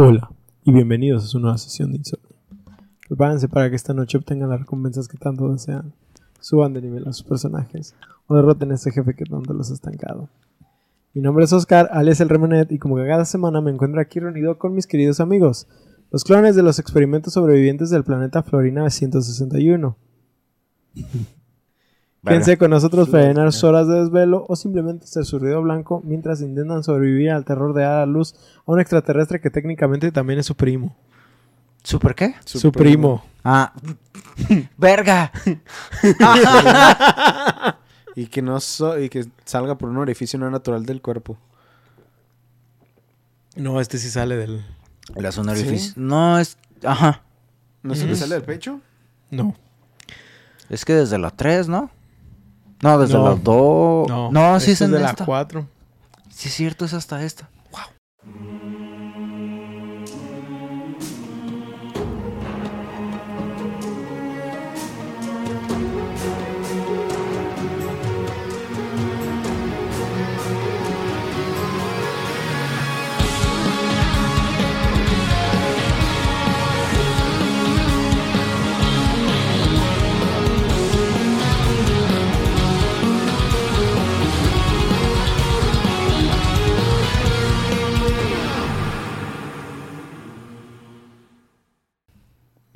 Hola y bienvenidos a su nueva sesión de insomnio. Prepárense para que esta noche obtengan las recompensas que tanto desean, suban de nivel a sus personajes o derroten a ese jefe que tanto los ha estancado. Mi nombre es Oscar, alias el Remonet, y como cada semana me encuentro aquí reunido con mis queridos amigos, los clones de los experimentos sobrevivientes del planeta Florina 161. Quédense con nosotros para llenar sus horas de desvelo o simplemente ser su ruido blanco mientras intentan sobrevivir al terror de dar a luz a un extraterrestre que técnicamente también es su primo. ¿Super qué? Su, primo. Ah. ¡Verga! Y que no so- y que salga por un orificio no natural del cuerpo. No, este sí sale del... La zona orificio. No, es. Ajá. ¿No se le sale del pecho? No. Es que desde la 3, ¿no? No, desde No. la 2. No, No, sí es este en de la esta. 4. Sí, es cierto, es hasta esta.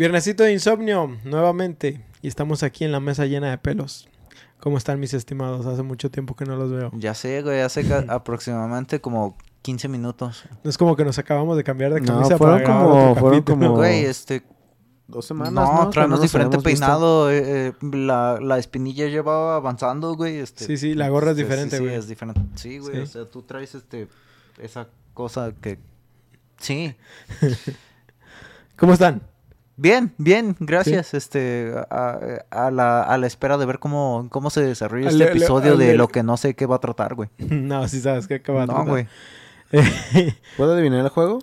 Viernesito de insomnio, nuevamente. Y estamos aquí en la mesa llena de pelos. ¿Cómo están mis estimados? Hace mucho tiempo que no los veo. Ya sé, güey, hace aproximadamente como 15 minutos. No es como que nos acabamos de cambiar de No, camisa fueron para grabar como- fueron como- Güey, este. Dos semanas, no, ¿no? Traemos diferente peinado. eh, eh, la, la espinilla llevaba avanzando, güey. Este, Sí, sí, la gorra es sí, diferente, sí, güey. Sí, es diferente. Sí, güey. Sí. O sea, tú traes este. Esa cosa que. Sí. ¿Cómo están? Bien, bien, gracias. Este, a, a la, a la espera de ver cómo, cómo se desarrolla este episodio de lo que no sé qué va a tratar, güey. no, sí sabes que acaba de No, tratar. güey. ¿Puedo adivinar el juego?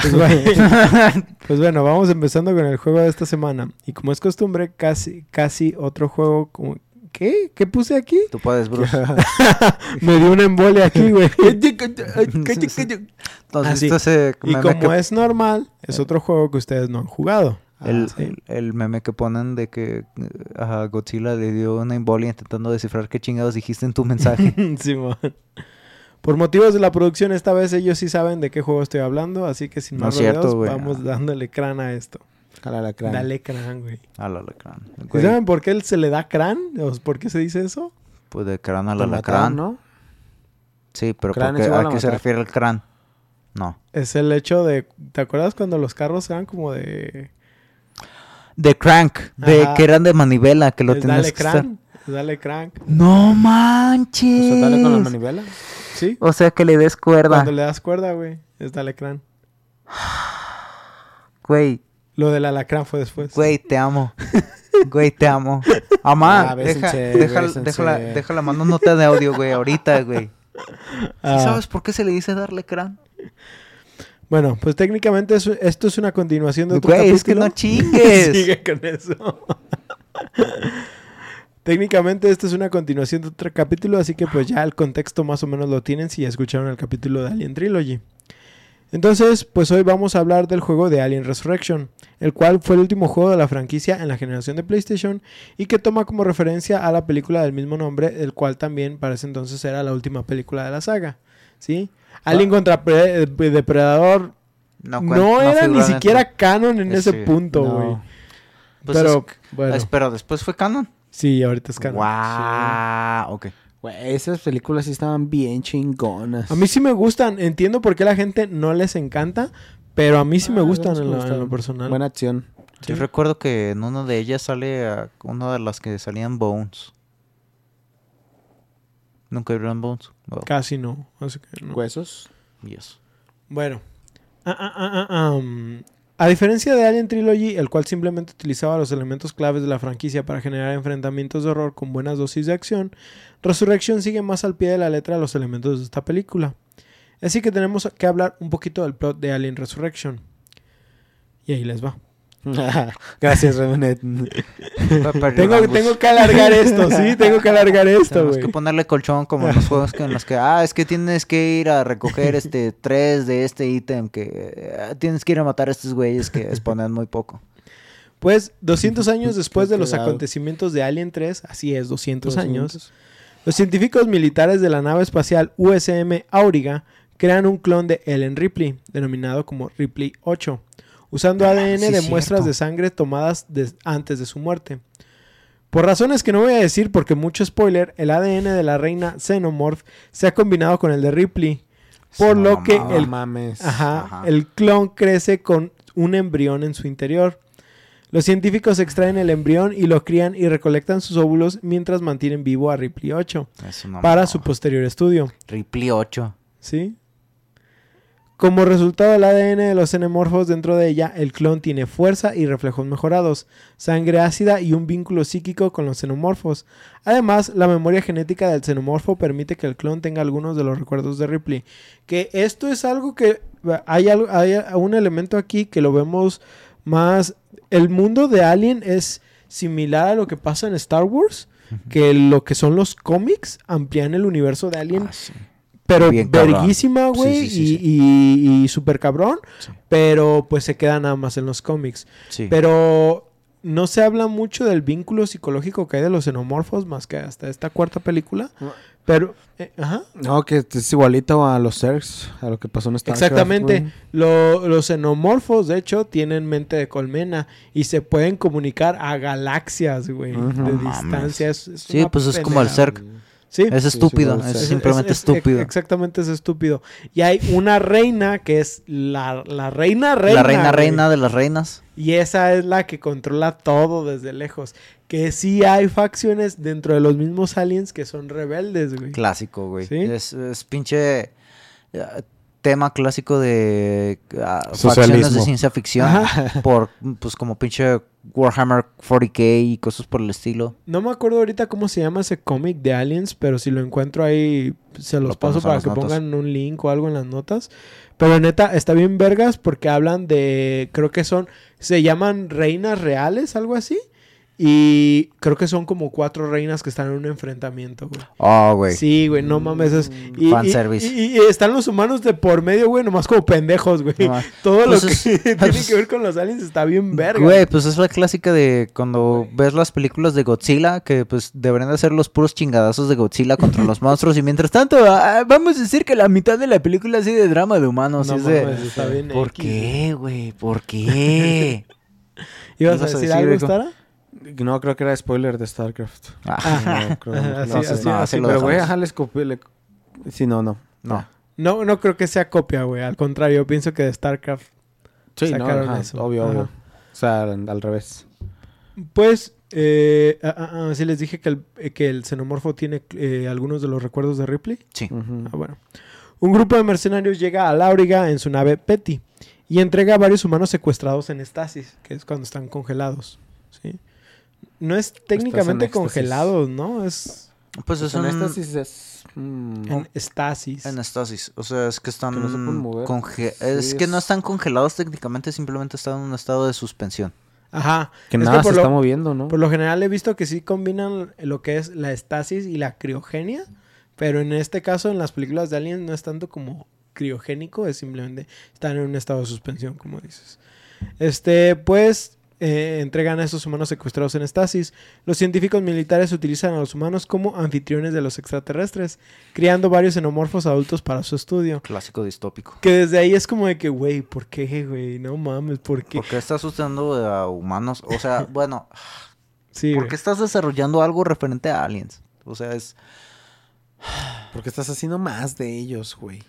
Pues bueno, pues bueno, vamos empezando con el juego de esta semana. Y como es costumbre, casi, casi otro juego como... ¿Qué? ¿Qué puse aquí? Tú puedes, Bruce. Me dio una embolia aquí, güey. Entonces, Así. este ese Y como que- es normal, es otro juego que ustedes no han jugado. El, Ah, sí. el- el meme que ponen de que eh, a Godzilla le dio una embolia intentando descifrar qué chingados dijiste en tu mensaje. Por motivos de la producción, esta vez ellos sí saben de qué juego estoy hablando, así que sin No más cierto, rodeos, vamos dándole crán a esto. Jala la cráneo. Dale crán, güey. Al alacrán. ¿Y Güey, ¿Saben por qué él se le da crán? ¿O por qué se dice eso? Pues de crán al alacrán. ¿no? Sí, pero Crán ¿por es qué- igual ¿a a qué se refiere el crán? No. Es el hecho de... ¿Te acuerdas cuando los carros eran como de... De crank, de Ajá. que eran de manivela, que lo tenías dale que estar- crán? es Dale crank. No O manches. sea, dale con la manivela. ¿Sí? O sea que le des cuerda. Cuando le das cuerda, güey, es dale crán. Güey, Lo del alacrán fue después. güey, te amo. Güey, te amo. Amá, Ah, deja, deja, déjala, déjala, mando nota de audio, güey, ahorita, güey. ¿Sí Ah, ¿Sabes por qué se le dice darle crán? Bueno, pues técnicamente esto es una continuación de otro Güey, es que capítulo. no chingues. Sigue con eso. Técnicamente esto es una continuación de otro capítulo, así que pues ya el contexto más o menos lo tienen si ya escucharon el capítulo de Alien Trilogy. Entonces, pues hoy vamos a hablar del juego de Alien Resurrection, el cual fue el último juego de la franquicia en la generación de PlayStation y que toma como referencia a la película del mismo nombre, el cual también para ese entonces era la última película de la saga, ¿sí? Alien contra Pre- Depredador No, no, era ni siquiera canon en Eh, ese punto, No. güey. Pues Pero, es- bueno, es- pero después fé canon. sí, ahorita es canon. Guau, ok. Güey, esas películas sí estaban bien chingonas. A mí sí me gustan, entiendo por qué la gente no les encanta, pero a mí sí me Ah, gustan en, me lo- en gustan. lo personal. Buena acción. Sí. Yo recuerdo que en una de ellas sale a- una de las que salían Bones. ¿Nunca vieron Bones? Oh, Casi no, así que no. Huesos. yes. Bueno. Ah, ah, ah, um, A diferencia de Alien Trilogy, el cual simplemente utilizaba los elementos claves de la franquicia para generar enfrentamientos de horror con buenas dosis de acción, Resurrection sigue más al pie de la letra los elementos de esta película. Así que tenemos que hablar un poquito del plot de Alien Resurrection. Y ahí les va. Gracias, Remenet. Tengo, tengo que alargar esto, sí, tengo que alargar esto, Tenemos que ponerle colchón como en los juegos que, en los que, ah, es que tienes que ir a recoger este tres de este ítem, que eh, tienes que ir a matar a estos güeyes que spawnean muy poco. Pues 200 años después de los acontecimientos de Alien 3, así es, 200 años, los científicos militares de la nave espacial USM Auriga crean un clon de Ellen Ripley, denominado como Ripley 8, usando ADN sí, de muestras de sangre tomadas de- antes de su muerte. Por razones que no voy a decir porque mucho spoiler, el ADN de la reina Xenomorph se ha combinado con el de Ripley, por lo que. No el mames. Ajá, Ajá. El clon crece con un embrión en su interior. Los científicos extraen el embrión y lo crían y recolectan sus óvulos mientras mantienen vivo a Ripley 8 Eso no para su posterior estudio. Ripley 8. ¿Sí? Como resultado del ADN de los xenomorfos dentro de ella, el clon tiene fuerza y reflejos mejorados, sangre ácida y un vínculo psíquico con los xenomorfos. Además, la memoria genética del xenomorfo permite que el clon tenga algunos de los recuerdos de Ripley. Que esto es algo que hay, algo- hay un elemento aquí que lo vemos más. El mundo de Alien es similar a lo que pasa en Star Wars, que lo que son los cómics amplían el universo de Alien Ah, sí. Pero Bien verguísima, güey, Sí, sí, sí, y, y, y súper cabrón, pero pues se queda nada más en los cómics. Pero no se habla mucho del vínculo psicológico que hay de los xenomorfos más que hasta esta cuarta película. Pero, eh, ajá. No, que es igualito a los Zergs, a lo que pasó en Starcraft. Exactamente. Lo- los xenomorfos, de hecho, tienen mente de colmena y se pueden comunicar a galaxias, güey, de distancia. Es- es Sí, pues es como el. Zerg. Sí. Es sí, estúpido, es, simplemente es- es- estúpido. Exactamente, es estúpido. Y hay una reina que es la, la reina reina. la reina güey. reina de las reinas. Y esa es la que controla todo desde lejos. Que sí hay facciones dentro de los mismos aliens que son rebeldes, güey. Clásico, güey. ¿Sí? Es, es pinche eh, tema clásico de ah, facciones de ciencia ficción. Por, pues, como pinche Warhammer 40k y cosas por el estilo. No me acuerdo ahorita cómo se llama ese cómic de aliens, pero si lo encuentro ahí, se los Lo paso para que notas. pongan un link o algo en las notas. Pero neta, está bien vergas porque hablan de, creo que son, se llaman reinas reales, algo así. Y creo que son como cuatro reinas que están en un enfrentamiento, güey. Oh, güey. Sí, güey, no mames. Es, y, Fanservice. y- y- y están los humanos de por medio, güey, nomás como pendejos, güey. No. Todo Pues lo que tiene pues- que ver con los aliens está bien verga. Güey, pues es la clásica de cuando ves las películas de Godzilla, que pues deberían de ser los puros chingadazos de Godzilla contra los monstruos. Y mientras tanto, ah, vamos a decir que la mitad de la película es de drama de humanos. No es de, está bien ¿Por X, qué, güey? ¿Por qué? ¿Ibas a ibas a decir decir algo, algo? Stara? No, creo que era spoiler de StarCraft. Ah, No, creo que no. Así, No, así, sí, no, así, lo Pero, güey, ajá, les copié. le- Sí, no, no. no. No, no creo que sea copia, güey. Al contrario, yo pienso que de StarCraft. Sí, no, Sacaron ajá, eso. obvio, Ajá. obvio. O sea, al revés. Pues, eh, ah, ah, ah, sí les dije que el, eh, que el xenomorfo tiene eh, algunos de los recuerdos de Ripley. Sí. Ah, bueno. Un grupo de mercenarios llega a Lauriga en su nave Petty y entrega a varios humanos secuestrados en estasis, que es cuando están congelados. ¿sí? No es técnicamente éxtasis. congelados, ¿no? Es Pues es en un... éxtasis es... mm, en estasis. En estasis. O sea, es que están... Que no se pueden mover. conge- Sí, es que no es- están congelados técnicamente, simplemente están en un estado de suspensión. Ajá. que Es nada se está moviendo, ¿no? por lo general he visto que sí combinan lo que es la estasis y la criogenia, pero en este caso en las películas de Alien no es tanto como criogénico, es simplemente están en un estado de suspensión, como dices. Este, pues eh, entregan a estos humanos secuestrados en estasis. Los científicos militares utilizan a los humanos como anfitriones de los extraterrestres, criando varios xenomorfos adultos para su estudio. Clásico distópico. Que desde ahí es como de que, güey, ¿por qué, güey? No mames, ¿por qué? ¿Por qué estás asustando a humanos? O sea, bueno, Sí, ¿por qué estás desarrollando algo referente a aliens? O sea, es... Porque estás haciendo más de ellos, güey.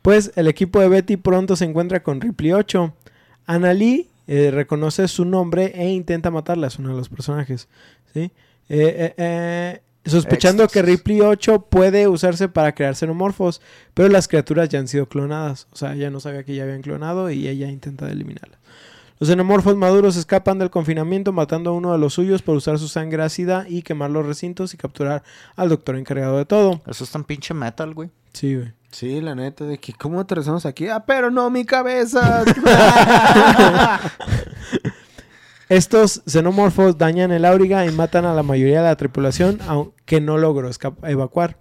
Pues el equipo de Betty pronto se encuentra con Ripley 8. Annalie eh, reconoce su nombre e intenta matarla, es uno de los personajes. ¿sí? Eh, eh, eh, sospechando que. Ripley 8 puede usarse para crear xenomorfos, pero las criaturas ya han sido clonadas. O sea, ella no sabía que ya habían clonado y ella intenta eliminarlas. Los xenomorfos maduros escapan del confinamiento matando a uno de los suyos por usar su sangre ácida y quemar los recintos y capturar al doctor encargado de todo. Eso es tan pinche metal, güey. Sí, güey. Sí, la neta, de que ¿cómo aterrizamos aquí? Ah, pero no, mi cabeza. Estos xenomorfos dañan el auriga y matan a la mayoría de la tripulación, aunque no logró evacuar.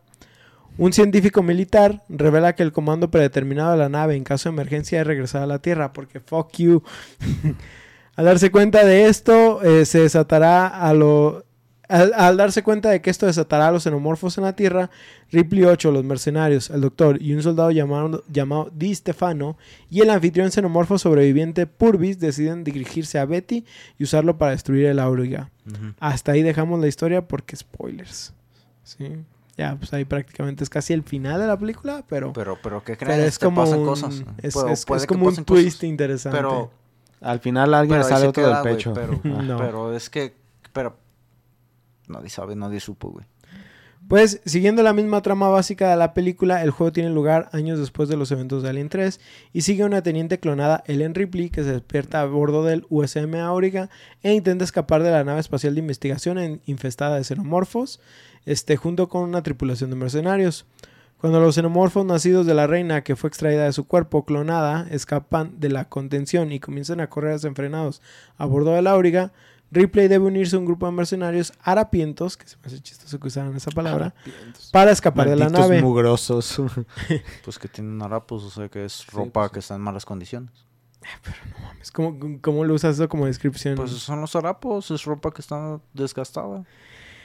Un científico militar revela que el comando predeterminado de la nave en caso de emergencia es regresar a la Tierra, porque fuck you. al darse cuenta de esto, eh, se desatará a lo... Al, al darse cuenta de que esto desatará a los xenomorfos en la Tierra, Ripley 8, los mercenarios, el doctor y un soldado llamado, llamado Di Stefano y el anfitrión xenomorfo sobreviviente Purvis deciden dirigirse a Betty y usarlo para destruir el auriga. Hasta ahí dejamos la historia porque spoilers. Sí. Ya, pues ahí prácticamente es casi el final de la película, pero, Pero, pero, ¿qué pero crees? es como pasan un, cosas. es, Puede- es- puede es que como un cosas, twist interesante. Pero, Al final alguien pero sale otro queda, del pecho. pero. No. pero es que, pero, nadie sabe, nadie supo, güey. Pues, siguiendo la misma trama básica de la película, el juego tiene lugar años después de los eventos de Alien 3 y sigue una teniente clonada Ellen Ripley que se despierta a bordo del USM Auriga e intenta escapar de la nave espacial de investigación infestada de xenomorfos, este, junto con una tripulación de mercenarios. Cuando los xenomorfos nacidos de la reina que fue extraída de su cuerpo clonada escapan de la contención y comienzan a correr desenfrenados a bordo del Auriga, Ripley debe unirse a un grupo de mercenarios harapientos, que se me hace chistoso que usaran esa palabra, para escapar de la nave. mugrosos. Pues que tienen harapos, o sea, que es ropa pues, que está en malas condiciones. Es como, ¿Cómo lo usas eso como descripción? Pues son los harapos, es ropa que está desgastada.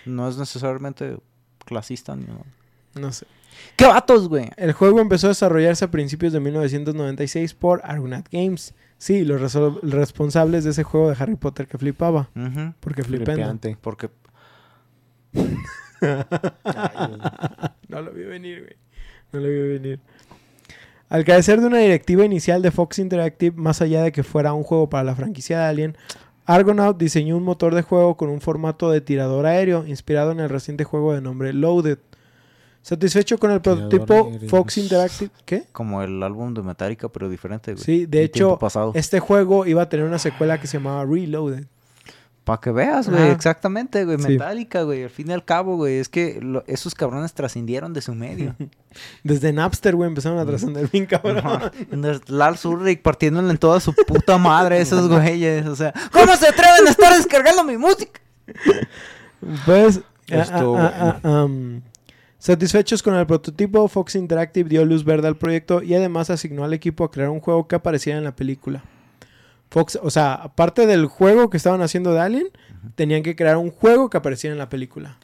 No es necesariamente clasista ni nada. no sé. ¡Qué vatos, güey! El juego empezó a desarrollarse a principios de 1996 por Argonaut Games. Sí, los responsables de ese juego de Harry Potter que flipaba. Ujú, Porque flipendo. Flipeante. Porque No lo vi venir, güey. No lo vi venir. Al carecer de una directiva inicial de Fox Interactive, más allá de que fuera un juego para la franquicia de Alien, Argonaut diseñó un motor de juego con un formato de tirador aéreo inspirado en el reciente juego de nombre Loaded. Satisfecho con el prototipo. Fox Interactive... ¿Qué? como el álbum de Metallica, pero diferente, güey. Sí, de tiempo hecho, pasado. este juego iba a tener una secuela que se llamaba Reloaded. Para que veas, güey, exactamente, güey. Sí. Metallica, güey. Al fin y al cabo, güey. Es que lo- esos cabrones trascendieron de su medio. Desde Napster, güey, empezaron a trascender bien cabrón. Lars Ulrich partiéndole en toda su puta madre esos güeyes. O sea, ¿cómo se atreven a estar descargando mi música? Pues, Estuvo ah, ah, ah, um, satisfechos con el prototipo, Fox Interactive dio luz verde al proyecto y además asignó al equipo a crear un juego que apareciera en la película. Fox, o sea, aparte del juego que estaban haciendo de Alien, tenían que crear un juego que apareciera en la película.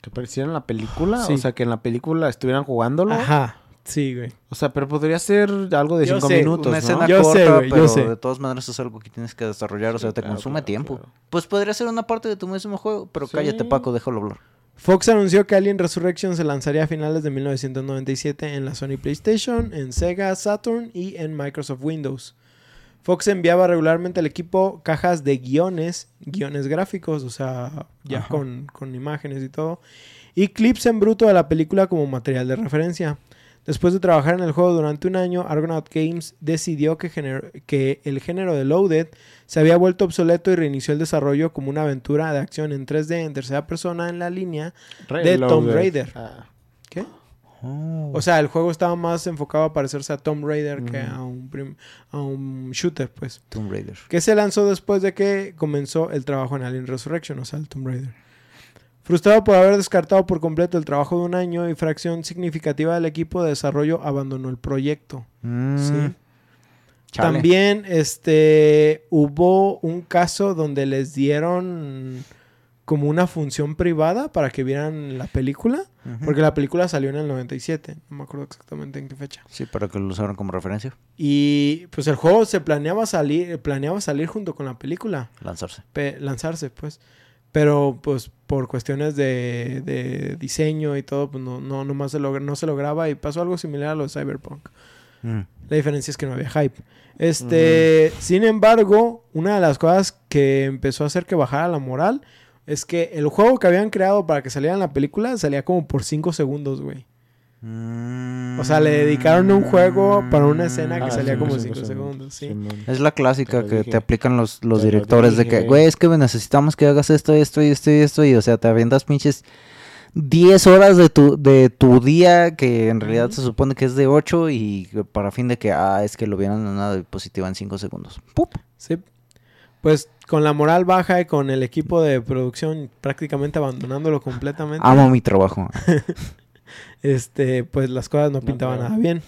¿Que apareciera en la película? Sí. O sea, que en la película estuvieran jugándolo. Ajá, sí, güey. O sea, pero podría ser algo de Yo cinco sé, minutos, Una ¿no? escena Yo sé, güey, yo pero sé. de todas maneras es algo que tienes que desarrollar. o sea, Sí, te claro, consume claro, tiempo. claro. Pues podría ser una parte de tu mismo juego. Pero Sí. cállate, Paco, déjalo hablar. Fox anunció que Alien Resurrection se lanzaría a finales de 1997 en la Sony PlayStation, en Sega Saturn y en Microsoft Windows. Fox enviaba regularmente al equipo cajas de guiones, guiones gráficos, o sea, ya con, con imágenes y todo, y clips en bruto de la película como material de referencia. Después de trabajar en el juego durante un año, Argonaut Games decidió que, el género de Loaded se había vuelto obsoleto y reinició el desarrollo como una aventura de acción en 3D en tercera persona en la línea de Tomb. Raider. Ah. ¿Qué? O sea, el juego estaba más enfocado a parecerse a Tomb Raider que Ujú. a un, prim- a un shooter, pues. Tomb Raider. Que se lanzó después de que comenzó el trabajo en Alien Resurrection, o sea, el Tomb Raider. Frustrado por haber descartado por completo el trabajo de un año y fracción significativa del equipo de desarrollo, abandonó el proyecto. Mm, Sí. También este hubo un caso donde les dieron como una función privada para que vieran la película, porque la película salió en el 97, no me acuerdo exactamente en qué fecha. Sí, para que lo usaran como referencia. Y pues el juego se planeaba salir, planeaba salir junto con la película, Lanzarse. pe- lanzarse pues. Pero pues por cuestiones de, de diseño y todo, pues no, no, nomás se logra- no se lograba y pasó algo similar a lo de Cyberpunk. Mm. La diferencia es que no había hype. Este, sin embargo, una de las cosas que empezó a hacer que bajara la moral es que el juego que habían creado para que saliera en la película salía como por 5 segundos, güey. O sea, le dedicaron un juego para una escena que Ah, salía sí, como sí, 5 sí, segundos, sí. Es la clásica Te lo que dije. te aplican los, los Te lo directores de que, güey, es que necesitamos que hagas esto, esto y esto y esto. Y, o sea, te avientas pinches 10 horas de tu, de tu día que en realidad se supone que es de 8 y para fin de que, ah, es que lo vieron en una diapositiva en 5 segundos. ¡Pup! Sí. pues con la moral baja y con el equipo de producción prácticamente abandonándolo completamente, Amo mi trabajo. este, pues las cosas no pintaban nada bien.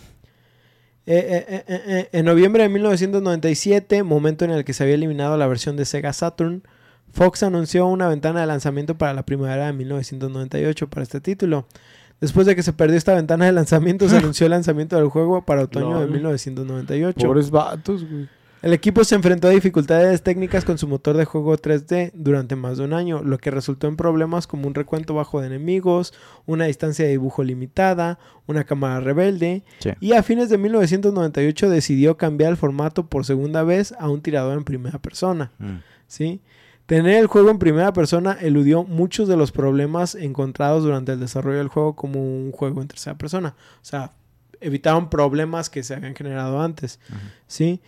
Eh, eh, eh, en noviembre de 1997, momento en el que se había eliminado la versión de Sega Saturn, Fox anunció una ventana de lanzamiento para la primavera de 1998 para este título. Después de que se perdió esta ventana de lanzamiento, se anunció el lanzamiento del juego para otoño de Lol. 1998. Pobres vatos, güey. El equipo se enfrentó a dificultades técnicas con su motor de juego 3D durante más de un año, lo que resultó en problemas como un recuento bajo de enemigos, una distancia de dibujo limitada, una cámara rebelde, Sí. y a fines de 1998 decidió cambiar el formato por segunda vez a un tirador en primera persona. Mm. ¿sí? Tener el juego en primera persona eludió muchos de los problemas encontrados durante el desarrollo del juego como un juego en tercera persona. O sea, evitaron problemas que se habían generado antes. ¿sí?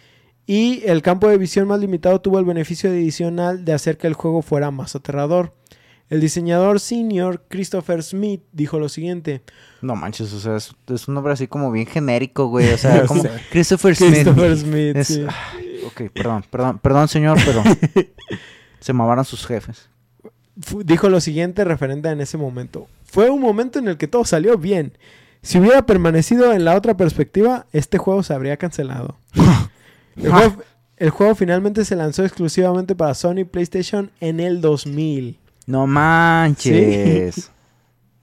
Y el campo de visión más limitado tuvo el beneficio adicional de hacer que el juego fuera más aterrador. El diseñador senior Christopher Smith dijo lo siguiente. No manches, o sea, es, es un nombre así como bien genérico, güey. O sea, como. Christopher Smith. Christopher Smith. Es- sí. ay, ok, perdón, perdón, perdón, señor, pero se mamaron sus jefes. dijo lo siguiente referente en ese momento. Fue un momento en el que todo salió bien. Si hubiera permanecido en la otra perspectiva, este juego se habría cancelado. El juego, el juego finalmente se lanzó exclusivamente para Sony PlayStation en el 2000. No manches.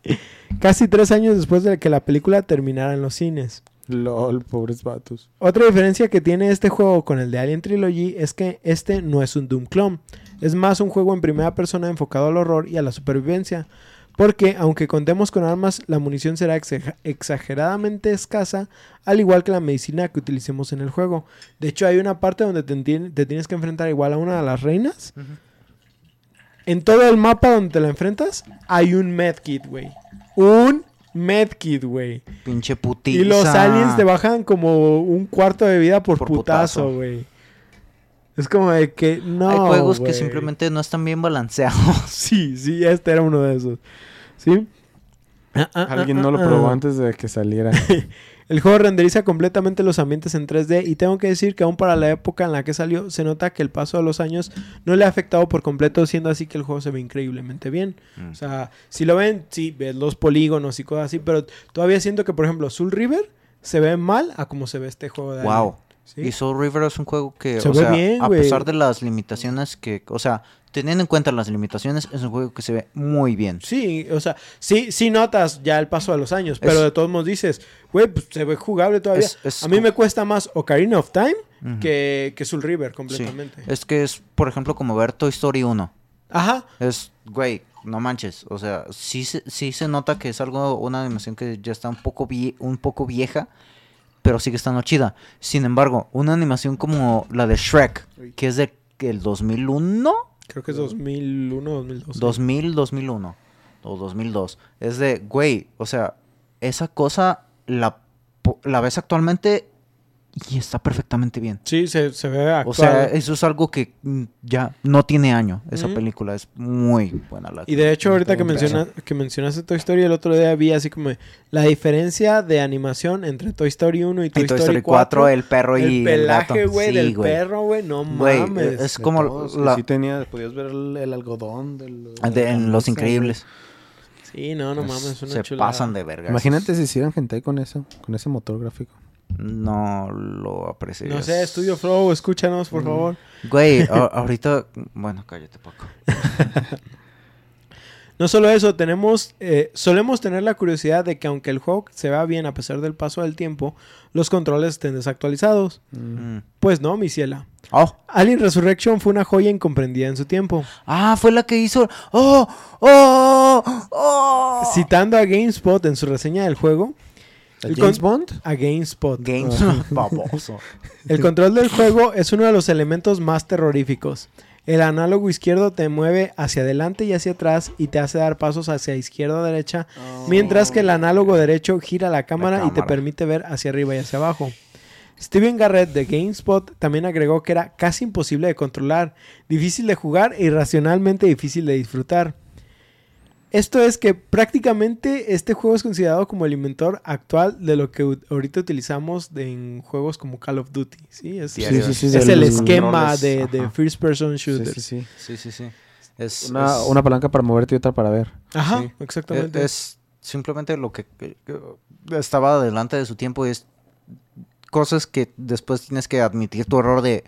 Casi tres años después de que la película terminara en los cines. LOL, pobres vatos. Otra diferencia que tiene este juego con el de Alien Trilogy es que este no es un Doom clone. Es más un juego en primera persona enfocado al horror y a la supervivencia. Porque aunque contemos con armas, la munición será exa- exageradamente escasa, al igual que la medicina que utilicemos en el juego. De hecho, hay una parte donde te, tien- te tienes que enfrentar igual a una de las reinas. En todo el mapa donde te la enfrentas, hay un medkit, güey. Un medkit, güey. Pinche putiza. Y los aliens te bajan como un cuarto de vida por, Por putazo, güey. Es como de que no. Hay juegos que simplemente no están bien balanceados. Sí, sí, este era uno de esos. ¿Sí? Ah, ah, Alguien ah, no lo probó antes de que saliera. El juego renderiza completamente los ambientes en 3D y tengo que decir que aún para la época en la que salió se nota que el paso de los años no le ha afectado por completo, siendo así que el juego se ve increíblemente bien. Mm. O sea, si lo ven, sí, ves los polígonos y cosas así, pero todavía siento que, por ejemplo, Soul River se ve mal a como se ve este juego de. Wow. ¿Sí? Y Soul River es un juego que, Se o ve sea, bien, a pesar de las limitaciones que, o sea, teniendo en cuenta las limitaciones, es un juego que se ve muy bien. Sí, o sea, sí, sí notas ya el paso de los años, pero Es- de todos modos dices, güey, pues se ve jugable todavía. Es- es a mí me cuesta más Ocarina of Time que, que Soul River Sí. completamente. Es que es, por ejemplo, como ver Toy Story 1. Ajá, Es, güey, no manches. O sea, sí, se- sí se nota que es algo, una animación que ya está un poco, vie- un poco vieja, pero sigue estando chida. Sin embargo, una animación como la de Shrek, que es de el 2001, creo que es 2001, 2002. 2000, 2001 o 2002. Es de, güey, o sea, esa cosa la, la ves actualmente y está perfectamente bien. Sí, se, se ve actual. O sea, eso es algo que mm, ya no tiene año. Esa Ujú. película es muy buena. La y de hecho, ahorita que, un peso. menciona, que mencionaste Toy Story, el otro día vi así como la diferencia de animación entre Toy Story 1 y Toy, Y Toy Story Story 4, 4. el perro y el el pelaje, güey, Sí, del güey. perro, güey, no Güey, mames. es De como todos, la- sí tenía, podías ver el, el algodón del, de- en Los Increíbles. Sí, no, no Es- mames, es una se chulada. pasan de verga. Imagínate si hicieran gente con eso, con ese motor gráfico. No lo aprecio. No sé, Estudio Flow, escúchanos, por Mm. favor. Güey, ahorita. Bueno, cállate, Paco. No solo eso, tenemos, eh, solemos tener la curiosidad de que aunque el juego se vea bien a pesar del paso del tiempo, los controles estén desactualizados. Mm. Pues no, mi ciela. Oh. Alien Resurrection fue una joya incomprendida en su tiempo. Ah, fue la que hizo. ¡Oh! ¡Oh! ¡Oh! Citando a GameSpot en su reseña del juego, ¿El James Bond? a GameSpot, Games. Baboso. el control del juego es uno de los elementos más terroríficos. El análogo izquierdo te mueve hacia adelante y hacia atrás y te hace dar pasos hacia izquierda o derecha, mientras que el análogo derecho gira la cámara, y te cámara. permite ver hacia arriba y hacia abajo. Steven Garrett de GameSpot también agregó que era casi imposible de controlar, difícil de jugar e irracionalmente difícil de disfrutar. Esto es que prácticamente este juego es considerado como el inventor actual de lo que ahorita utilizamos de- en juegos como Call of Duty. Sí, es, Sí, Sí, sí, sí. es el esquema de, first person shooter. sí, sí. Sí, sí, sí. Es, Una, es- una palanca para moverte y otra para ver. Ajá, Sí. exactamente. Es, es simplemente lo que, que- que estaba adelante de su tiempo y es cosas que después tienes que admitir tu error de...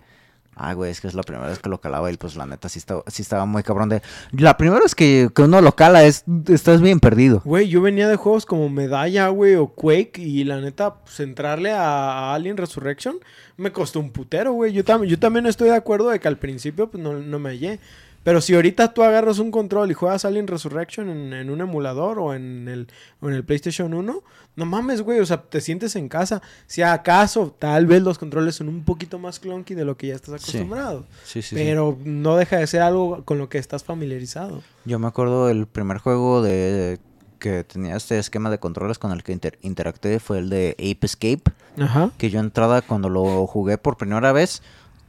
Ay, güey, es que es la primera vez que lo calaba y pues la neta sí estaba, sí estaba muy cabrón de... La primera vez que, que uno lo cala es... Estás bien perdido. Güey, yo venía de juegos como Medalla, güey, o Quake, y la neta, pues entrarle a, a Alien Resurrection me costó un putero, güey. Yo, tam- yo también estoy de acuerdo de que al principio pues, no, no me hallé. Pero si ahorita tú agarras un control y juegas Alien Resurrection en, en un emulador o en, el, o en el PlayStation 1, no mames, güey, o sea, te sientes en casa. Si acaso, tal vez los controles son un poquito más clunky de lo que ya estás acostumbrado. Sí, sí, sí. pero no deja de ser algo con lo que estás familiarizado. Yo me acuerdo el primer juego de que tenía este esquema de controles con el que inter- interactué fue el de Ape Escape. Ajá. Que yo entrada cuando lo jugué por primera vez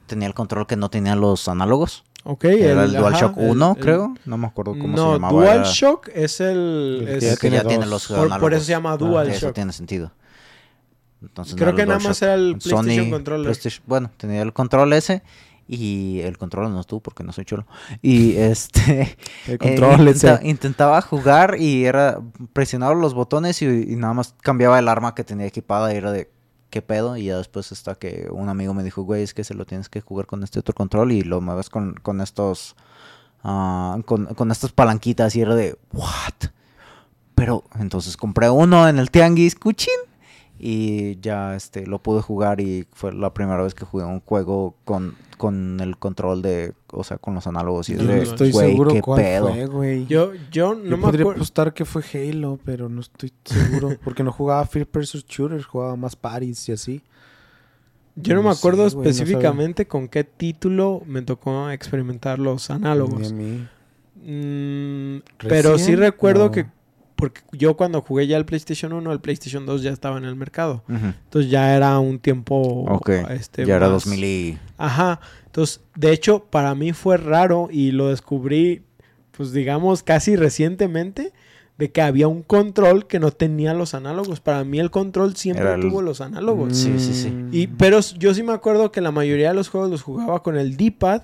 tenía el control que no tenía los análogos. Ok. Era el, ajá, DualShock el- 1, el- creo. No me acuerdo cómo no, se llamaba. era- DualShock es el... El es- que el que ya tiene los por, por eso se llama Ah, DualShock. Eso tiene sentido. Entonces, Creo no que el nada más era el PlayStation Sony controller. PlayStation- bueno, tenía el control ese y el control no estuvo porque no soy chulo. Y este El eh, control intenta- intentaba jugar y era presionaba los botones y, y nada más cambiaba el arma que tenía equipada y era de qué pedo y ya después hasta que un amigo me dijo, "Güey, es que se lo tienes que jugar con este otro control y lo mueves con, con estos ah, con, con estas palanquitas y era de what?" Pero entonces compré uno en el tianguis, cuchín. Y ya este lo pude jugar y fue la primera vez que jugué un juego con, con el control de, o sea, con los análogos. Y es No de, estoy "Güey, seguro qué cuál pedo". fue, güey. Yo, yo no Yo me podría acuerdo. apostar que fue Halo, pero no estoy seguro. Porque no jugaba First Person Shooters, jugaba más parties y así. Yo no me sé, acuerdo no específicamente con qué título me tocó experimentar los análogos. Ni a mí. Mm, pero sí recuerdo No. que porque yo cuando jugué ya el PlayStation 1, el PlayStation 2 ya estaba en el mercado. Entonces ya era un tiempo Ok, este, ya era más- 2000 y... Ajá. Entonces, de hecho, para mí fue raro y lo descubrí, pues digamos, casi recientemente, de que había un control que no tenía los análogos. Para mí el control siempre el- tuvo los análogos. Sí, sí, sí. Y, pero yo sí me acuerdo que la mayoría de los juegos los jugaba con el D-pad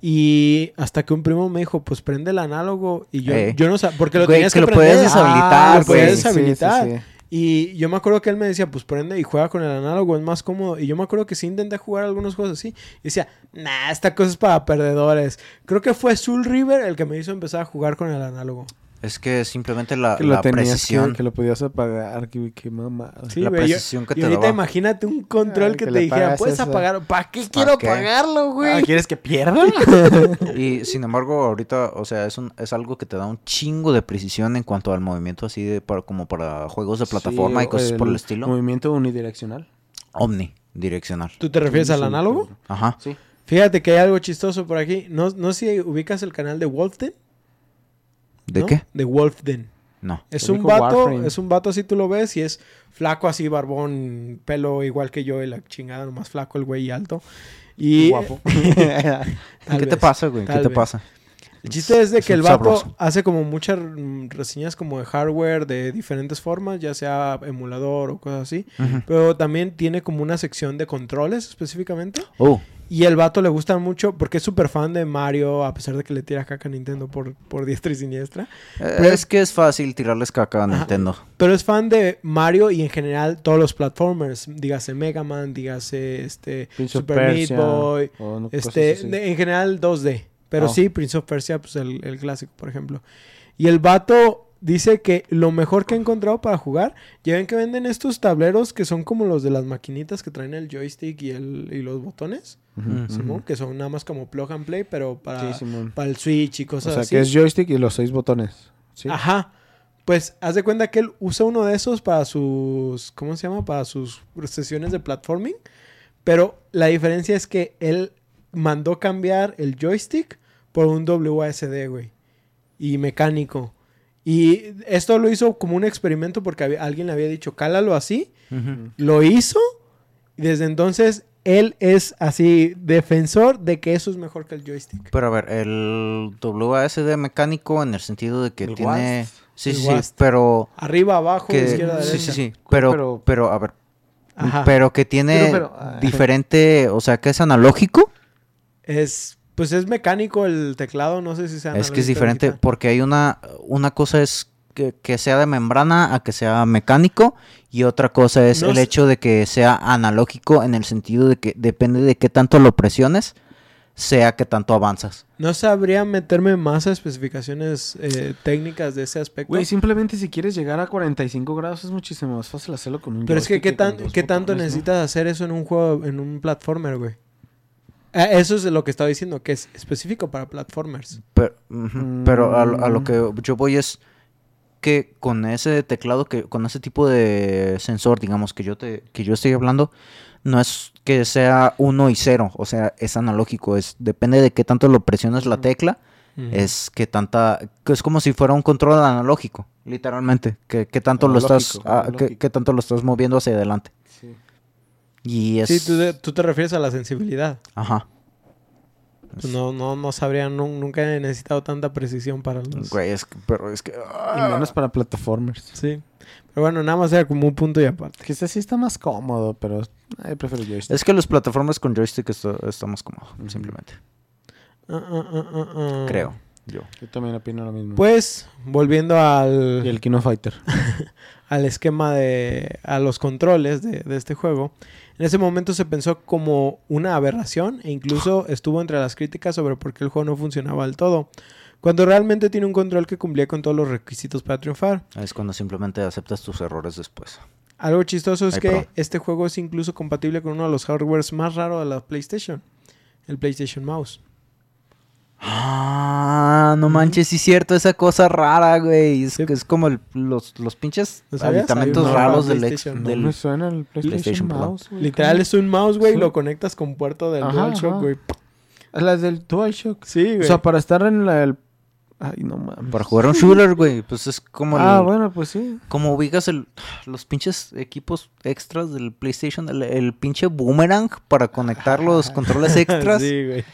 y hasta que un primo me dijo, pues prende el análogo y yo, Eh. yo no sabía, porque lo Güey, tenías que que, lo prender. puedes deshabilitar, Ah, lo güey. puedes Sí, deshabilitar. sí, sí. Y yo me acuerdo que él me decía, pues prende y juega con el análogo, es más cómodo. Y yo me acuerdo que sí intenté jugar algunos juegos así. Y decía, nah, esta cosa es para perdedores. Creo que fue Soul River el que me hizo empezar a jugar con el análogo. Es que simplemente la, Que lo la precisión... que, que lo podías apagar, que, que mamá. Sí, la yo- precisión que y te ahorita daba. imagínate un control Ay, que, que te dijera, puedes eso". apagar. ¿Para qué ¿Pa' quiero qué? pagarlo, güey? Ah, ¿Quieres que pierda? Y sin embargo, ahorita, o sea, es, un, es algo que te da un chingo de precisión en cuanto al movimiento, así de para, como para juegos de plataforma y cosas por el estilo. Movimiento unidireccional. Omnidireccional. ¿Tú te refieres al análogo? Ajá. Sí. Fíjate que hay algo chistoso por aquí. No, no sé si ubicas el canal de Wolfden. ¿De ¿no? qué? De Wolfden. No. Es un vato, Warframe. es un vato así tú lo ves y es flaco así, barbón, pelo igual que yo y la chingada, nomás flaco el güey y alto. Y Guapo. ¿Qué te pasa, güey? ¿Qué te pasa? El chiste es de que el vato sabroso. hace como muchas reseñas como de hardware de diferentes formas, ya sea emulador o cosas así. Pero también tiene como una sección de controles específicamente. Oh, Y el vato le gusta mucho porque es súper fan de Mario, a pesar de que le tira caca a Nintendo por, por diestra y siniestra. eh, es que es fácil tirarles caca a Ajá. Nintendo. Pero es fan de Mario y en general todos los platformers. Dígase Mega Man, dígase este, Prince Super Persia, Meat Boy. no- Este, de- en general 2D. Pero Oh. sí, Prince of Persia, pues el, el clásico, por ejemplo. Y el vato dice que lo mejor que ha encontrado para jugar, ya ven que venden estos tableros que son como los de las maquinitas que traen el joystick y, el, y los botones. Simón, que son nada más como plug and play, pero para, Sí, para el Switch y O cosas sea, así. que es joystick y los seis botones. ¿sí? Ajá. Pues haz de cuenta que él usa uno de esos para sus. ¿Cómo se llama? Para sus sesiones de platforming. Pero la diferencia es que él mandó cambiar el joystick por un WASD, güey. Y mecánico. Y esto lo hizo como un experimento porque había- alguien le había dicho, cálalo así. Lo hizo. Y desde entonces él es así defensor de que eso es mejor que el joystick. Pero a ver, el WASD mecánico en el sentido de que El tiene... WASD. Sí, El sí, sí, pero... Arriba, abajo, Que... izquierda, Sí, derecha. sí, sí. Pero, pero, Pero- a ver, Ajá. pero que tiene Pero, pero, ah, diferente, o sea, que es analógico. Es, pues es mecánico el teclado, no sé si sea Es que es diferente porque hay una, una cosa es que, que sea de membrana a que sea mecánico y otra cosa es No el sé- hecho de que sea analógico en el sentido de que depende de qué tanto lo presiones, sea que tanto avanzas. No sabría meterme más a especificaciones eh, técnicas de ese aspecto. Güey, simplemente si quieres llegar a 45 grados es muchísimo más fácil hacerlo con un Pero es que, ¿qué, tan, ¿qué tanto botones, ¿no? necesitas hacer eso en un juego, en un platformer, güey? Ah, eso es lo que estaba diciendo, que es específico para platformers. Pero, pero a, lo- a lo Mm. que yo voy es que con ese teclado, que con ese tipo de sensor, digamos, que yo te, que yo estoy hablando, no es que sea uno y cero, o sea, es analógico, es depende de qué tanto lo presiones la tecla, es que tanta, que es como si fuera un control analógico, literalmente, que, que tanto lo estás, ah, que, que tanto lo estás moviendo hacia adelante. Sí. Y es, Sí, tú, de- tú te refieres a la sensibilidad. ajá, Pues no, no, no sabría, nun- nunca he necesitado tanta precisión para los... güey, es que- pero es que, Y menos para plataformers. Sí. Pero bueno, nada más era como un punto y aparte. Que este sí está más cómodo, pero eh, prefiero joystick. es que los plataformas con joystick está, está más cómodo, simplemente. Ah, ah, ah, creo yo. Yo también opino lo mismo. Pues, volviendo al... y el Kino Fighter. al esquema de a los controles de, de este juego. En ese momento se pensó como una aberración e incluso estuvo entre las críticas sobre por qué el juego no funcionaba del todo, cuando realmente tiene un control que cumplía con todos los requisitos para triunfar. Es cuando simplemente aceptas tus errores después. Algo chistoso es Ay, que perdón. este juego es incluso compatible con uno de los hardwares más raros de la PlayStation, el PlayStation Mouse. Ah, no manches, sí es cierto, esa cosa rara, güey. Es, Sí. que es como el- los, los pinches uno raros del, ex, PlayStation. No del- me suena el PlayStation, PlayStation, perdón. Mouse. güey. Literal es un mouse, güey, y Sí. lo conectas con puerto del Ajá, DualShock, ajá. güey. Es la del DualShock. Sí, güey. O sea, para estar en la... el- Ay, no mames. Para jugar un shooter, güey. Pues es como Ah, el- bueno, pues sí. Como ubicas el, los pinches equipos extras del PlayStation, el, el pinche boomerang para conectar los controles extras. sí, güey.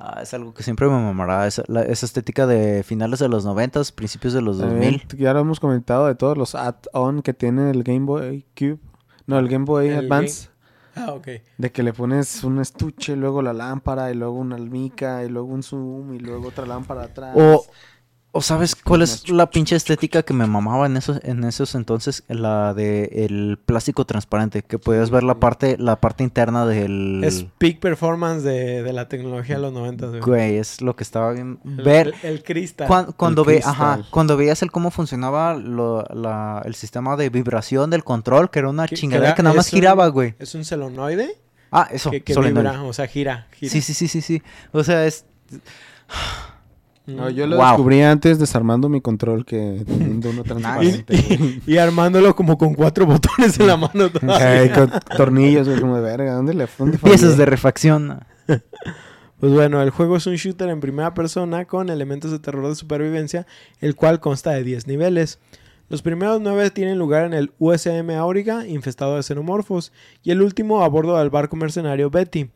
Ah, es algo que siempre me mamará. Esa, la- esa estética de finales de los noventas, principios de los 2000. También, ya lo hemos comentado de todos los add-on que tiene el Game Boy Cube. No, el Game Boy El Advance. Ah, ok. De que le pones un estuche, luego la lámpara, y luego una almica, y luego un zoom, y luego otra lámpara atrás. O, o sabes cuál es la pinche estética que me mamaba en esos, en esos entonces, la de el plástico transparente, que podías ver la parte, la parte interna del Es peak performance de, de la tecnología de los 90, güey. güey, es lo que estaba bien El- ver El, el cristal. cuan- cuando ve, ajá, cuando veías el cómo funcionaba lo- la- el sistema de vibración del control, que era una Que- que chingadera era- que nada más es un- giraba, güey. Es un solenoide Ah, eso, que, que vibra, o sea, gira. gira. Sí, sí, sí, sí, sí. O sea, es Mm. No, yo lo Wow. descubrí antes desarmando mi control que teniendo uno transparente. güey. Y armándolo como con cuatro botones en la mano. todavía. Ay, con tornillos, güey, como de verga. ¿Dónde le dónde piezas de refacción. Pues bueno, el juego es un shooter en primera persona con elementos de terror de supervivencia, el cual consta de 10 niveles. Los primeros 9 tienen lugar en el USM Auriga, infestado de xenomorfos, y el último a bordo del barco mercenario Betty.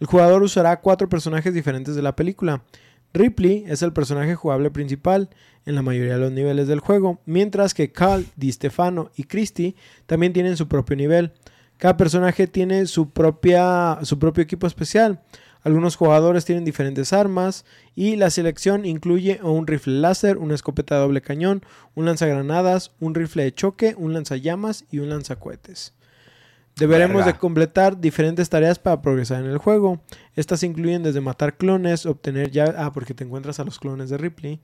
El jugador usará cuatro personajes diferentes de la película. Ripley es el personaje jugable principal en la mayoría de los niveles del juego, mientras que Cal, Di Stefano y Christie también tienen su propio nivel. Cada personaje tiene su, propia, su propio equipo especial. Algunos jugadores tienen diferentes armas y la selección incluye un rifle láser, una escopeta de doble cañón, un lanzagranadas, un rifle de choque, un lanzallamas y un lanzacohetes. Deberemos Verga. de completar diferentes tareas para progresar en el juego. Estas incluyen desde matar clones, obtener llaves... Ah, porque te encuentras a los clones de Ripley.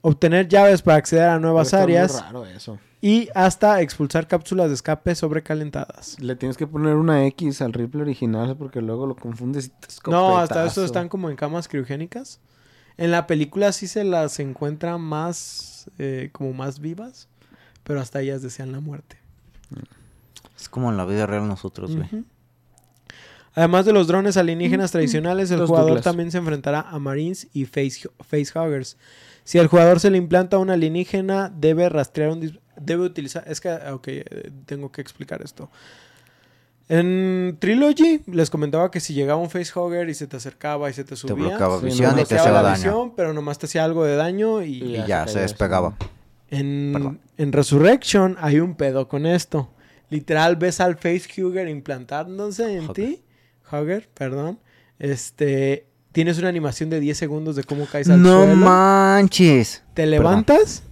Obtener llaves para acceder a nuevas áreas raro eso. y hasta expulsar cápsulas de escape sobrecalentadas. Le tienes que poner una X al rifle original porque luego lo confundes y te No, hasta eso están como en camas criogénicas. En la película sí se las encuentra más, eh, como más vivas, pero hasta ellas desean la muerte. Es como en la vida real nosotros, güey. Además de los drones alienígenas tradicionales, el Los jugador Douglas. también se enfrentará a Marines y face, facehuggers. Si al jugador se le implanta un alienígena, debe rastrear un... Debe utilizar... Es que, ok, eh, tengo que explicar esto. En Trilogy les comentaba que si llegaba un facehugger y se te acercaba y se te Te subía, bloqueaba Sí, visión no, y te bloqueaba hacía la daño. visión, pero nomás te hacía algo de daño y, Y Ya ya, se despegaba. En Resurrection hay un pedo con esto. Literal, ves al facehugger implantándose en ti. Hugger, perdón. Este. Tienes una animación de 10 segundos de cómo caes al No suelo. manches. Te levantas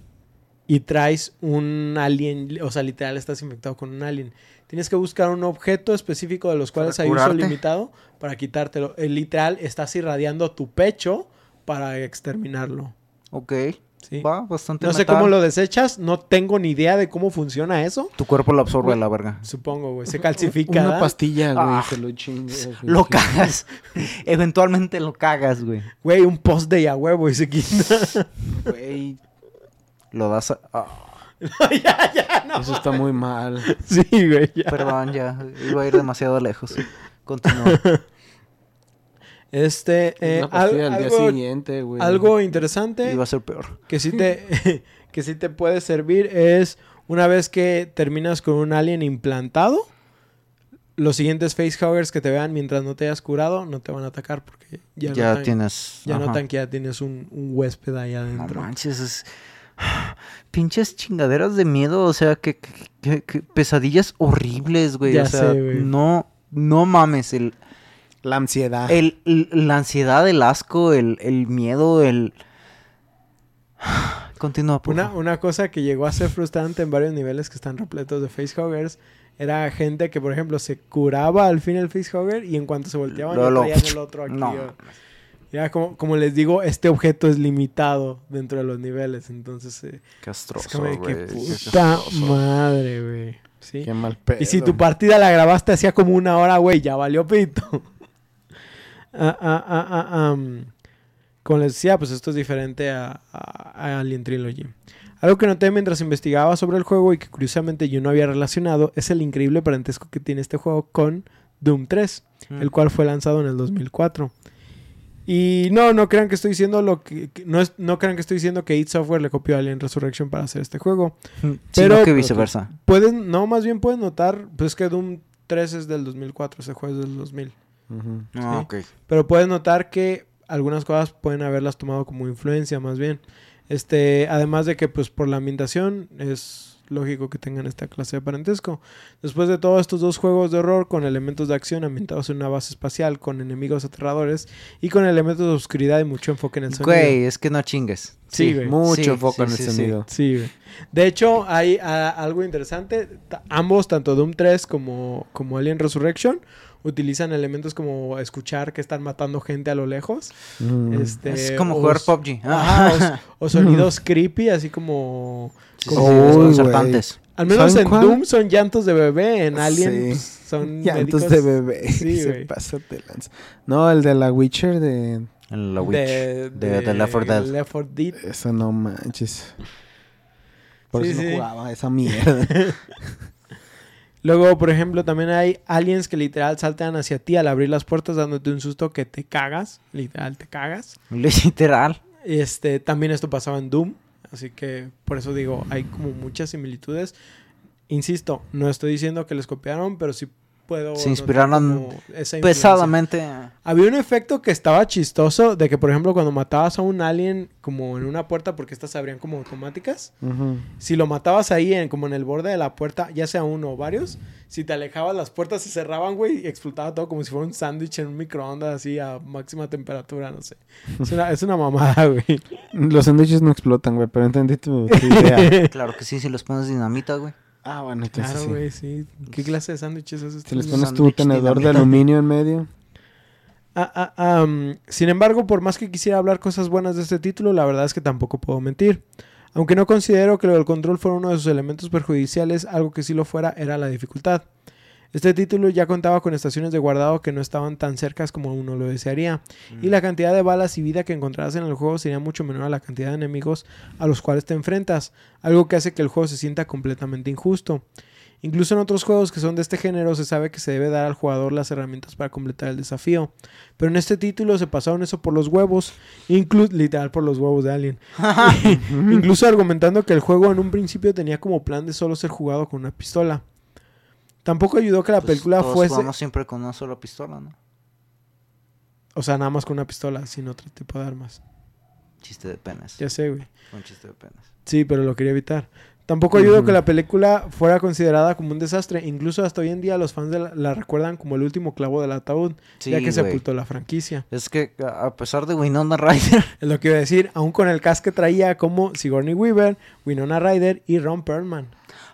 y traes un alien. O sea, literal, estás infectado con un alien. Tienes que buscar un objeto específico de los cuales hay uso limitado para quitártelo. El literal, estás irradiando tu pecho para exterminarlo. Ok. ¿Sí? Va, bastante No sé metal. cómo lo desechas, no tengo ni idea de cómo funciona eso. Tu cuerpo lo absorbe a la verga. Supongo, güey. Se calcifica. Una pastilla, güey, Ah. se lo chingas. Lo cagas. Eventualmente lo cagas, güey. Güey, un post de a huevo y se quita. Güey, Lo das a... ah, ya, ya, no. eso está muy mal. Sí, güey, ya. Perdón, ya. Iba a ir demasiado lejos. Continúa. Este, eh, al- al día algo, siguiente, güey. algo interesante Iba a ser peor. que sí te que sí te puede servir es una vez que terminas con un alien implantado, los siguientes facehuggers que te vean mientras no te hayas curado no te van a atacar porque ya, Ya, notan, tienes... ya ajá. notan que ya tienes un, un huésped ahí No adentro. manches, es... Pinches chingaderas de miedo, o sea, que, que- que- que pesadillas horribles, güey. Ya o sea, sé, güey. no, no mames, el, La ansiedad. el, el- la ansiedad, el asco, el, el miedo, el... Continúa, por Una, una cosa que llegó a ser frustrante en varios niveles que están repletos de facehuggers era gente que, por ejemplo, se curaba al fin el facehugger y en cuanto se volteaban ya Luego lo- traían el otro aquí. No. Ya, como, como les digo, este objeto es limitado dentro de los niveles. Entonces, eh, Qué es como de que puta madre, güey. ¿Sí? Qué mal pedo. Y si tu partida la grabaste hacía como una hora, güey, ya valió pito. Ah, ah, ah, am. Como les decía, pues esto es diferente a, Alien Trilogy. Algo que noté mientras investigaba sobre el juego y que curiosamente yo no había relacionado es el increíble parentesco que tiene este juego con Doom 3, Mm. el cual fue lanzado en el 2004. Y no, no crean que estoy diciendo lo que, no, es, no crean que estoy diciendo que id Software le copió a Alien Resurrection para hacer este juego. Sino Pero- que viceversa. Pueden, no, más bien pueden notar, pues que Doom 3 es del 2004, ese juego es del 2000. Ujú. Ah, Sí. ok. Pero puedes notar que algunas cosas pueden haberlas tomado como influencia, más bien. Este, además de que, pues, por la ambientación es lógico que tengan esta clase de parentesco. Después de todos estos dos juegos de horror con elementos de acción ambientados en una base espacial, con enemigos aterradores y con elementos de oscuridad y mucho enfoque en el sonido. Güey, es que no chingues. Sí, güey. Mucho Sí, sí, en el sonido. Sí, güey. De hecho, hay ah, algo interesante. Ambos, tanto Doom 3 como, como Alien Resurrection, utilizan elementos como escuchar que están matando gente a lo lejos. Mm. Este, Es como o jugar PUBG. Ajá, o, o sonidos creepy, así como... Sí, sí, como- sí, Uy, desconcertantes. al menos ¿Saben en cuál? Doom son llantos de bebé, en Alien Sí. pues, son Llantos médicos de bebé. Sí, Se pasa de lanza. No, el de la Witcher de... En la Witch. de, de, de Left 4 Dead. Left 4 Dead. Eso no manches. Por Sí, eso sí. no jugaba esa mierda. Luego, por ejemplo, también hay aliens que literal saltan hacia ti al abrir las puertas dándote un susto que te cagas. Literal, te cagas. Literal. Este, también esto pasaba en Doom. Así que por eso digo, hay como muchas similitudes. Insisto, no estoy diciendo que les copiaron, pero sí puedo. Se inspiraron influencia. Pesadamente. Había un efecto que estaba chistoso de que, por ejemplo, cuando matabas a un alien como en una puerta, porque estas se abrían como automáticas, si lo matabas ahí, en, como en el borde de la puerta, ya sea uno o varios, si te alejabas, las puertas se cerraban, güey, y explotaba todo como si fuera un sándwich en un microondas así a máxima temperatura, no sé. Es una, es una mamada, güey. Los sándwiches no explotan, güey, pero entendí tu, tu idea. Claro que sí, si les pones dinamita, güey. Ah, bueno, entonces Claro, sí. güey, sí. ¿Qué clase de sándwiches es este? Si les pones tu tenedor de aluminio en medio. Ah, ah, am, sin embargo, por más que quisiera hablar cosas buenas de este título, la verdad es que tampoco puedo mentir. Aunque no considero que lo del control fuera uno de sus elementos perjudiciales, algo que sí lo fuera era la dificultad. Este título ya contaba con estaciones de guardado que no estaban tan cercas como uno lo desearía, y la cantidad de balas y vida que encontrarás en el juego sería mucho menor a la cantidad de enemigos a los cuales te enfrentas, algo que hace que el juego se sienta completamente injusto. Incluso en otros juegos que son de este género se sabe que se debe dar al jugador las herramientas para completar el desafío. Pero en este título se pasaron eso por los huevos, literal por los huevos de Alien. Incluso argumentando que el juego en un principio tenía como plan de solo ser jugado con una pistola. Tampoco ayudó que la Pues, película todos fuese... jugamos siempre con una sola pistola, ¿no? O sea, nada más con una pistola, sin otro tipo de armas. Chiste de penes. Ya sé, güey. Un chiste de penes. Sí, pero lo quería evitar. Tampoco ayudó que la película fuera considerada como un desastre. Incluso hasta hoy en día los fans de la, la recuerdan como el último clavo del ataúd, Sí, ya que güey. sepultó la franquicia. Es que a pesar de Winona Ryder, Es lo que iba a decir, aún con el cast que traía como Sigourney Weaver, Winona Ryder y Ron Perlman.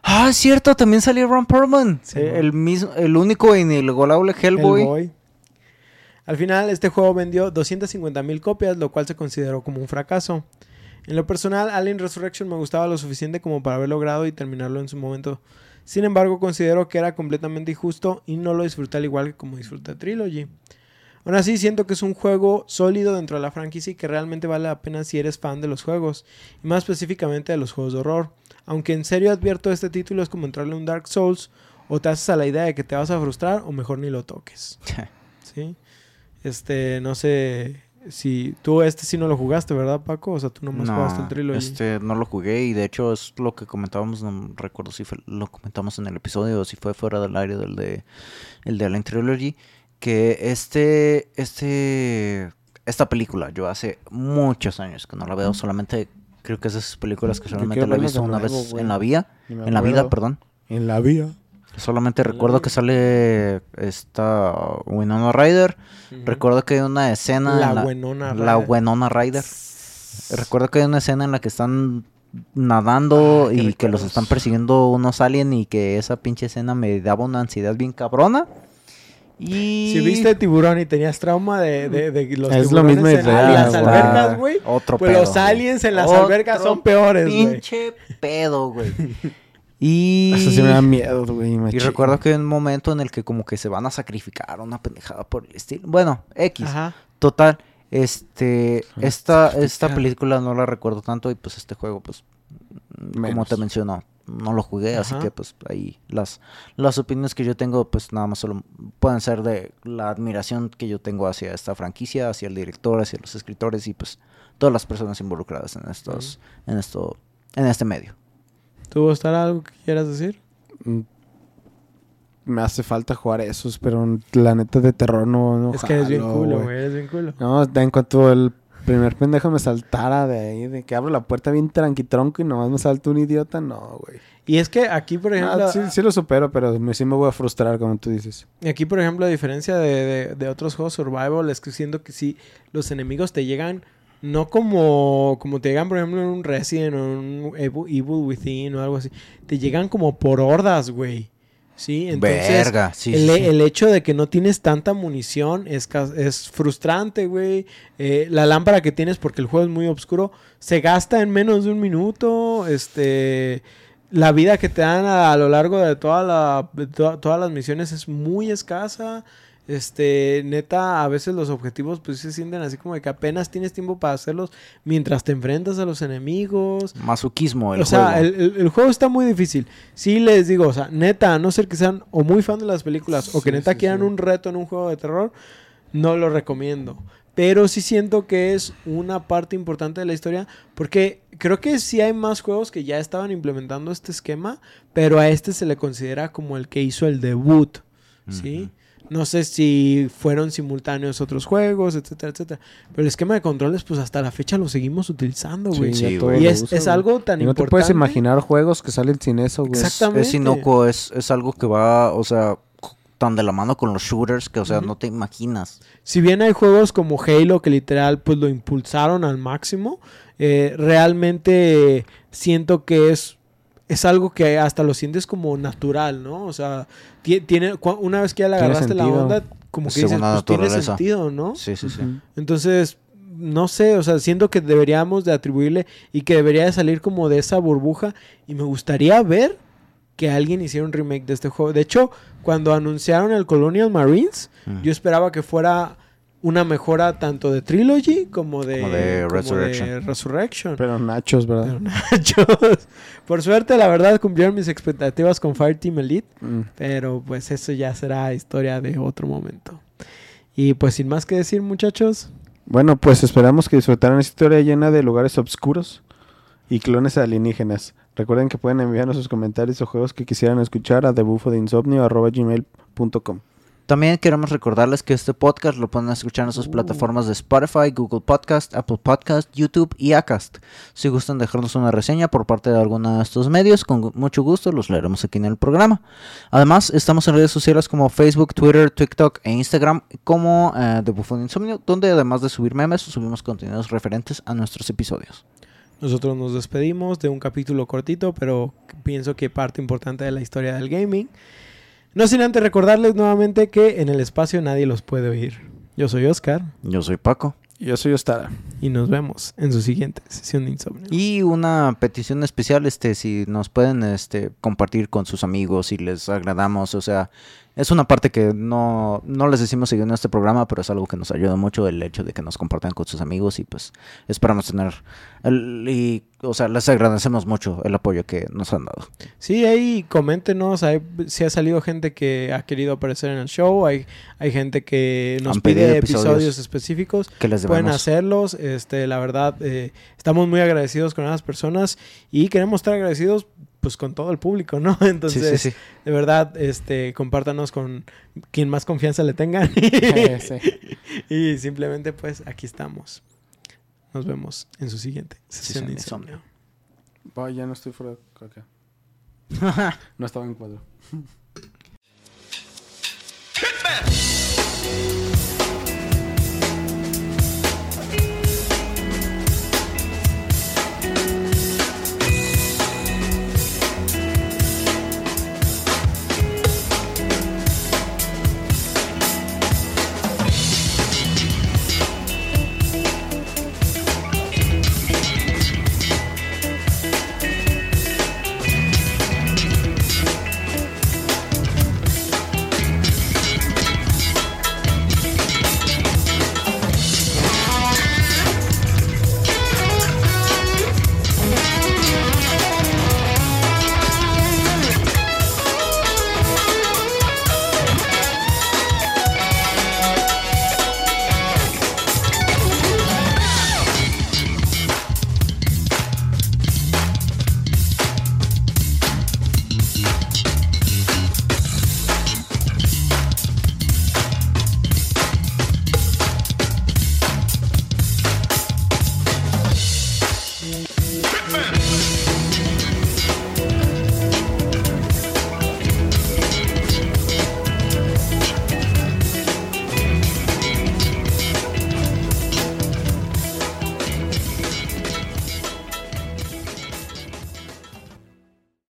Ah, es cierto, también salió Ron Perlman. Sí, Eh, el mismo, el único inigualable Hellboy. Hellboy. Al final, este juego vendió 250 mil copias, lo cual se consideró como un fracaso. En lo personal, Alien Resurrection me gustaba lo suficiente como para haber logrado y terminarlo en su momento. Sin embargo, considero que era completamente injusto y no lo disfruté al igual que como disfruté Trilogy. Aún así, siento que es un juego sólido dentro de la franquicia y que realmente vale la pena si eres fan de los juegos, y más específicamente de los juegos de horror. Aunque en serio advierto este título es como entrarle a un Dark Souls, o te haces a la idea de que te vas a frustrar, o mejor ni lo toques. ¿sí? Este, no sé si tú este sí no lo jugaste, ¿verdad, Paco? O sea, tú nomás jugaste el trilogy. este no lo jugué y de hecho es lo que comentábamos, no recuerdo si fue- lo comentamos en el episodio o si fue fuera del aire del de el de Alien Trilogy, que este este esta película yo hace muchos años que no la veo, solamente creo que es de esas películas que solamente la he visto una vez en la vida, en la vida, perdón. En la vida. Solamente En la recuerdo que sale esta Winona Ryder. Recuerdo que hay una escena La en la, Winona la Ryder. Winona Ryder. Recuerdo que hay una escena en la que están nadando Ah, y que los están persiguiendo unos aliens y que esa pinche escena me daba una ansiedad bien cabrona. Y Si viste tiburón y tenías trauma de, de, de los Es lo tiburones mismo en, las güey. albercas, güey. Otro Pues pedo, los aliens en las Otro albercas son peores, güey. Pinche pedo, güey. Y... Eso sí me da miedo, güey. Y recuerdo que hay un momento en el que como que se van a sacrificar una pendejada por el estilo. Bueno, X. Ajá. Total, este, esta, esta película no la recuerdo tanto y pues este juego, pues, como te menciono, no lo jugué, así que pues ahí las, las opiniones que yo tengo, pues nada más solo pueden ser de la admiración que yo tengo hacia esta franquicia, hacia el director, hacia los escritores y pues todas las personas involucradas en estos, en esto, en este medio. ¿Tú, Gustar, algo que quieras decir? Mm, Me hace falta jugar esos, pero la neta de terror no, no es que eres bien culo, güey. Eres bien culo. No, en cuanto el primer pendejo me saltara de ahí, de que abro la puerta bien tranquitronco y nomás me salta un idiota, no, güey. Y es que aquí, por ejemplo, Ah, sí, sí lo supero, pero me, sí me voy a frustrar, como tú dices. Aquí, por ejemplo, a diferencia de, de- de otros juegos survival, es que siento que sí, los enemigos te llegan no como, como te llegan, por ejemplo, en un Resident o en un Evil, Within o algo así. Te llegan como por hordas, güey. Sí, entonces Verga, sí, el, sí, el hecho de que no tienes tanta munición es, es frustrante, güey. Eh, la lámpara que tienes, porque el juego es muy oscuro, se gasta en menos de un minuto. Este, la vida que te dan a, a lo largo de, toda la, de to- todas las misiones es muy escasa. Este, neta, a veces los objetivos pues se sienten así como de que apenas tienes tiempo para hacerlos mientras te enfrentas a los enemigos. Masoquismo el o sea, juego. el, el- el juego está muy difícil. Sí les digo, o sea, neta, a no ser que sean o muy fan de las películas o que neta sí, quieran sí. un reto en un juego de terror, no lo recomiendo. Pero sí siento que es una parte importante de la historia porque creo que sí hay más juegos que ya estaban implementando este esquema, pero a este se le considera como el que hizo el debut, ¿sí? No sé si fueron simultáneos otros juegos, etcétera, etcétera. Pero el esquema de controles, pues hasta la fecha lo seguimos utilizando, güey. Sí, y es, usa, es algo tan Y no te importante. puedes imaginar juegos que salen sin eso, güey. Exactamente. Es inocuo, es, es algo que va, o sea, tan de la mano con los shooters que, o sea, no te imaginas. Si bien hay juegos como Halo que literal pues lo impulsaron al máximo, eh, realmente siento que es, es algo que hasta lo sientes como natural, ¿no? O sea, ti- tiene, una vez que ya le agarraste la onda, como que dices, pues tiene sentido, ¿no? Sí, sí, sí. Entonces, no sé, o sea, siento que deberíamos de atribuirle y que debería de salir como de esa burbuja y me gustaría ver que alguien hiciera un remake de este juego. De hecho, cuando anunciaron el Colonial Marines, Mm. yo esperaba que fuera una mejora tanto de Trilogy como de, Como de como Resurrection. de Resurrection. Pero nachos, ¿verdad? Pero nachos. Por suerte, la verdad, cumplieron mis expectativas con Fireteam Elite. Mm. Pero pues eso ya será historia de otro momento. Y pues sin más que decir, muchachos. Bueno, pues esperamos que disfrutaran esta historia llena de lugares oscuros y clones alienígenas. Recuerden que pueden enviarnos sus comentarios o juegos que quisieran escuchar a debufodeinsomnio.gmail.com También queremos recordarles que este podcast lo pueden escuchar en sus plataformas de Spotify, Google Podcast, Apple Podcast, YouTube y Acast. Si gustan dejarnos una reseña por parte de alguno de estos medios, con mucho gusto los leeremos aquí en el programa. Además, estamos en redes sociales como Facebook, Twitter, TikTok e Instagram como eh, The Bufón Insomnio, donde además de subir memes, subimos contenidos referentes a nuestros episodios. Nosotros nos despedimos de un capítulo cortito, pero pienso que parte importante de la historia del gaming. No sin antes recordarles nuevamente que en el espacio nadie los puede oír. Yo soy Oscar Yo soy Paco. Yo soy Ostara. y nos vemos en su siguiente sesión de insomnio. Y una petición especial, este, si nos pueden este, compartir con sus amigos si les agradamos, o sea, es una parte que no, no les decimos seguir en este programa, pero es algo que nos ayuda mucho el hecho de que nos compartan con sus amigos y pues esperamos tener, el, y, o sea, les agradecemos mucho el apoyo que nos han dado. Sí, ahí coméntenos, hay, si ha salido gente que ha querido aparecer en el show, hay, hay gente que nos Han pide episodios. episodios específicos. Que les Pueden hacerlos, este, la verdad, eh, estamos muy agradecidos con esas personas y queremos estar agradecidos pues con todo el público, ¿no? Entonces, sí, sí. de verdad, este, compártanos con quien más confianza le tengan Sí. y simplemente pues aquí estamos. Nos vemos en su siguiente Sesión de de insomnio. Ya no estoy fuera de acá. No estaba en cuadro.